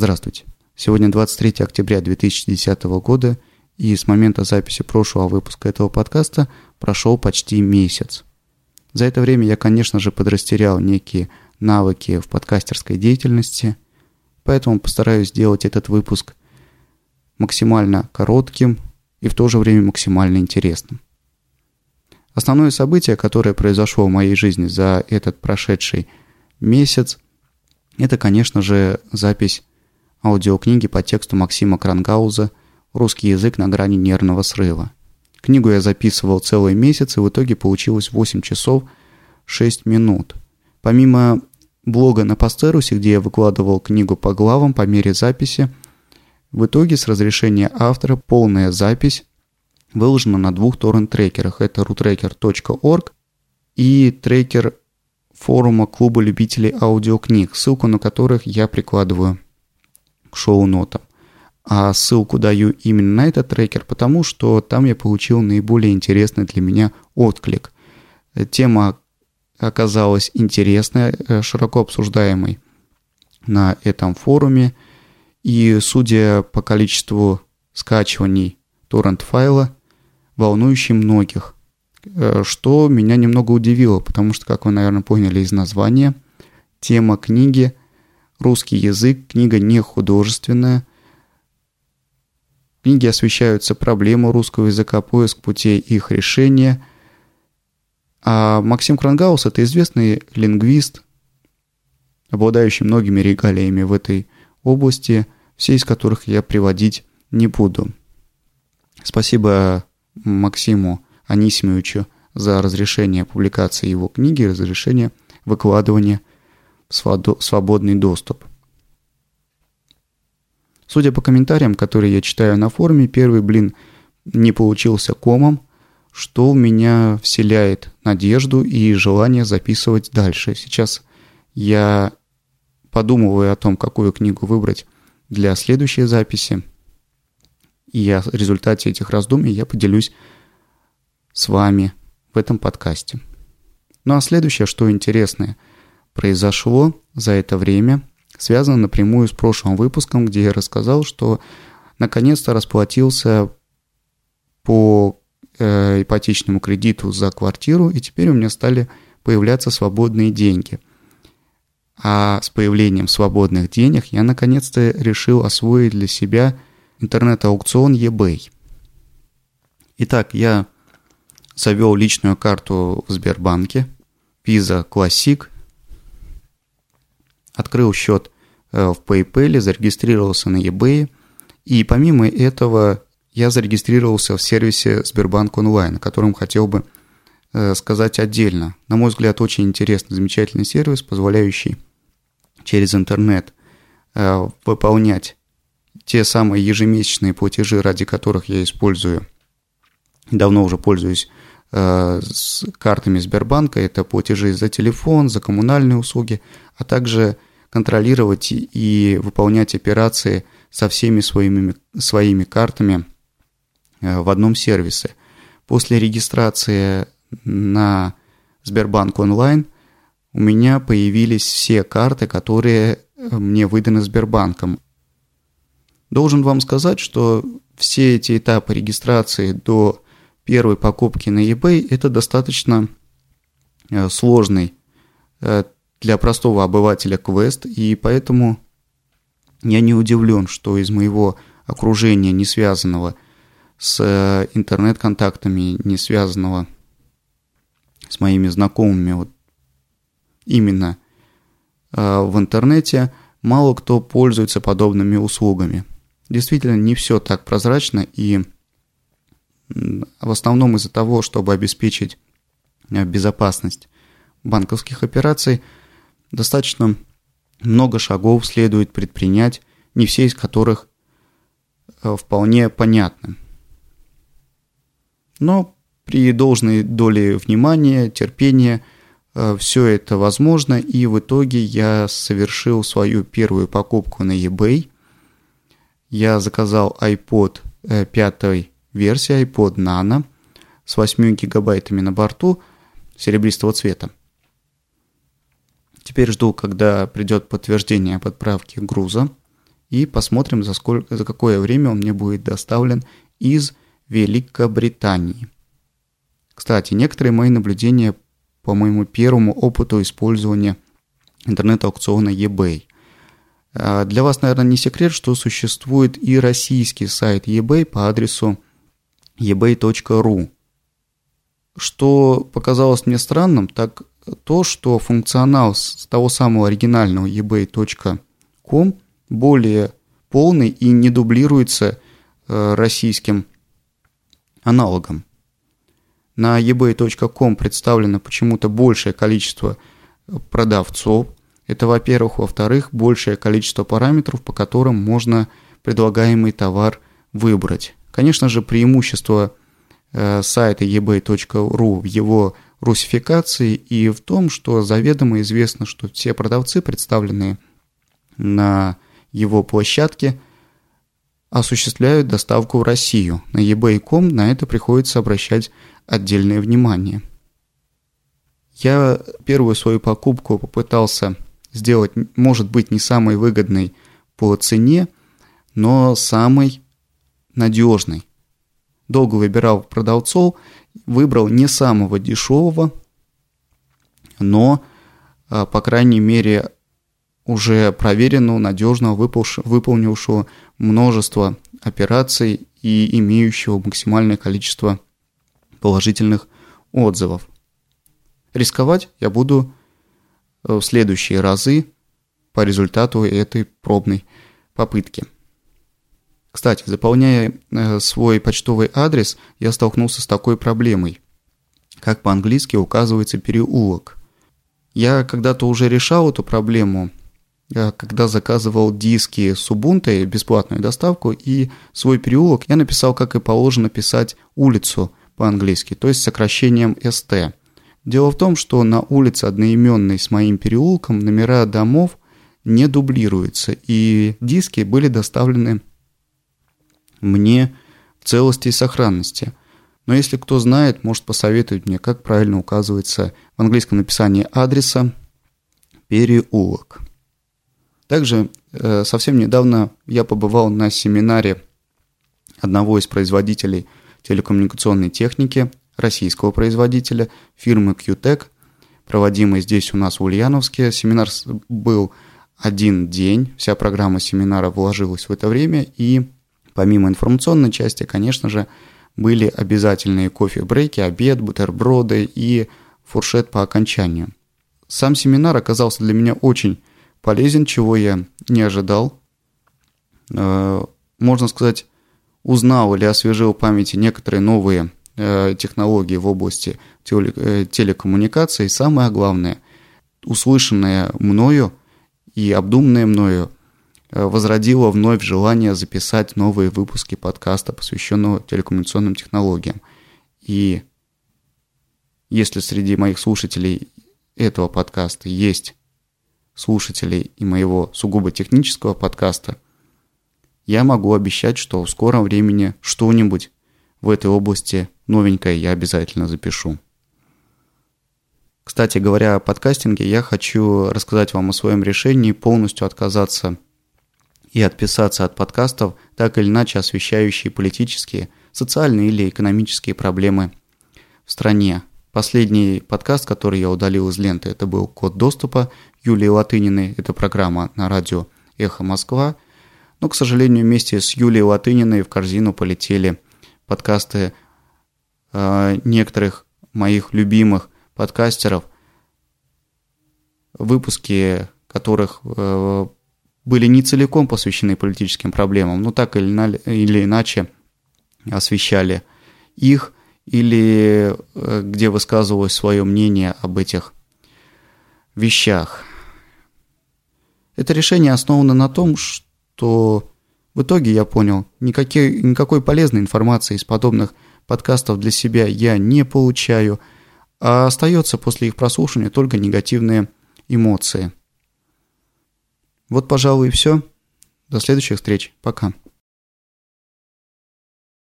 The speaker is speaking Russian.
Здравствуйте. Сегодня 23 октября 2010 года, и с момента записи прошлого выпуска этого подкаста прошел почти месяц. За это время я, конечно же, подрастерял некие навыки в подкастерской деятельности, поэтому постараюсь сделать этот выпуск максимально коротким и в то же время максимально интересным. Основное событие, которое произошло в моей жизни за этот прошедший месяц, это, конечно же, запись аудиокниги по тексту Максима Крангауза «Русский язык на грани нервного срыва». Книгу я записывал целый месяц, и в итоге получилось 8 часов 6 минут. Помимо блога на Пастерусе, где я выкладывал книгу по главам по мере записи, в итоге с разрешения автора полная запись выложена на двух торрент-трекерах. Это rootracker.org и трекер форума клуба любителей аудиокниг, ссылку на которых я прикладываю к шоу-нотам. А ссылку даю именно на этот трекер, потому что там я получил наиболее интересный для меня отклик. Тема оказалась интересной, э, широко обсуждаемой на этом форуме. И судя по количеству скачиваний торрент-файла, волнующий многих, э, что меня немного удивило, потому что, как вы, наверное, поняли из названия, тема книги «Русский язык», книга не художественная, в книге освещаются проблемы русского языка, поиск путей их решения. А Максим Крангаус – это известный лингвист, обладающий многими регалиями в этой области, все из которых я приводить не буду. Спасибо Максиму Анисимовичу за разрешение публикации его книги, разрешение выкладывания свободный доступ. Судя по комментариям, которые я читаю на форуме, первый блин не получился комом, что в меня вселяет надежду и желание записывать дальше. Сейчас я подумываю о том, какую книгу выбрать для следующей записи. И о результате этих раздумий я поделюсь с вами в этом подкасте. Ну а следующее, что интересное, произошло за это время, связано напрямую с прошлым выпуском, где я рассказал, что наконец-то расплатился по э, ипотечному кредиту за квартиру, и теперь у меня стали появляться свободные деньги. А с появлением свободных денег я наконец-то решил освоить для себя интернет-аукцион eBay. Итак, я завел личную карту в Сбербанке, Visa Classic, открыл счет э, в PayPal, зарегистрировался на eBay, и помимо этого я зарегистрировался в сервисе Сбербанк онлайн, о котором хотел бы э, сказать отдельно. На мой взгляд, очень интересный, замечательный сервис, позволяющий через интернет э, выполнять те самые ежемесячные платежи, ради которых я использую, давно уже пользуюсь с картами Сбербанка, это платежи за телефон, за коммунальные услуги, а также контролировать и выполнять операции со всеми своими, своими картами э, в одном сервисе. После регистрации на Сбербанк онлайн у меня появились все карты, которые э, мне выданы Сбербанком. Должен вам сказать, что все эти этапы регистрации до первой покупки на eBay – это достаточно э, сложный для простого обывателя квест, и поэтому я не удивлен, что из моего окружения, не связанного с э, интернет-контактами, не связанного с моими знакомыми вот именно в интернете, мало кто пользуется подобными услугами. Действительно, не все так прозрачно, и в основном из-за того, чтобы обеспечить э, безопасность банковских операций, достаточно много шагов следует предпринять, не все из которых э, вполне понятны. Но при должной доле внимания, терпения э, все это возможно, и в итоге я совершил свою первую покупку на eBay – я заказал iPod 5 э, версии, iPod Nano с 8 гигабайтами на борту серебристого цвета. Теперь жду, когда придет подтверждение об отправке груза. и посмотрим, за, сколько, за какое время он мне будет доставлен из Великобритании. Кстати, некоторые мои наблюдения по моему первому опыту использования интернет-аукциона eBay. А, для вас, наверное, не секрет, что существует и российский сайт eBay по адресу ebay.ru. Что показалось мне странным, так то, что функционал с того самого оригинального ebay.com более полный и не дублируется э, российским аналогом. На ebay.com представлено почему-то большее количество продавцов. Это, во-первых. Во-вторых, большее количество параметров, по которым можно предлагаемый товар выбрать. Конечно же, преимущество э, сайта ebay.ru в его русификации и в том, что заведомо известно, что все продавцы, представленные на его площадке, осуществляют доставку в Россию. На eBay.com на это приходится обращать отдельное внимание. Я первую свою покупку попытался сделать, может быть, не самой выгодной по цене, но самой надежной. Долго выбирал продавцов, выбрал не самого дешевого, но, а, по крайней мере, уже проверенного, надежного, выполнившего множество операций и имеющего максимальное количество положительных отзывов. Рисковать я буду э, в следующие разы по результату этой пробной попытки. Кстати, заполняя э, свой почтовый адрес, я столкнулся с такой проблемой, как по-английски указывается переулок. Я когда-то уже решал эту проблему, когда заказывал диски с Ubuntu, бесплатную доставку, и свой переулок я написал, как и положено писать улицу по-английски, то есть сокращением ST. Дело в том, что на улице одноименной с моим переулком номера домов не дублируются, и диски были доставлены мне в целости и сохранности. Но если кто знает, может посоветовать мне, как правильно указывается в английском написании адреса переулок. Также э, совсем недавно я побывал на семинаре одного из производителей телекоммуникационной техники, российского производителя, фирмы QTech, проводимый здесь у нас в Ульяновске. Семинар был один день, вся программа семинара вложилась в это время, и Помимо информационной части, конечно же, были обязательные кофе-брейки, обед, бутерброды и фуршет по окончанию. Сам семинар оказался для меня очень полезен, чего я не ожидал. Э, можно сказать, узнал или освежил в памяти некоторые новые э, технологии в области э, телекоммуникаций. Самое главное, услышанное мною и обдуманное мною возродило вновь желание записать новые выпуски подкаста, посвященного телекоммуникационным технологиям. И если среди моих слушателей этого подкаста есть слушатели и моего сугубо технического подкаста, я могу обещать, что в скором времени что-нибудь в этой области новенькое я обязательно запишу. Кстати говоря о подкастинге, я хочу рассказать вам о своем решении полностью отказаться и отписаться от подкастов, так или иначе освещающие политические, социальные или экономические проблемы в стране. Последний подкаст, который я удалил из ленты, это был «Код доступа» Юлии Латыниной. Это программа на радио «Эхо Москва». Но, к сожалению, вместе с Юлией Латыниной в корзину полетели подкасты э, некоторых моих любимых подкастеров, выпуски которых э, были не целиком посвящены политическим проблемам, но так или иначе освещали их или э, где высказывалось свое мнение об этих вещах. Это решение основано на том, что в итоге я понял, никакой, никакой полезной информации из подобных подкастов для себя я не получаю, а остается после их прослушивания только негативные эмоции – вот, пожалуй, и все. До следующих встреч. Пока.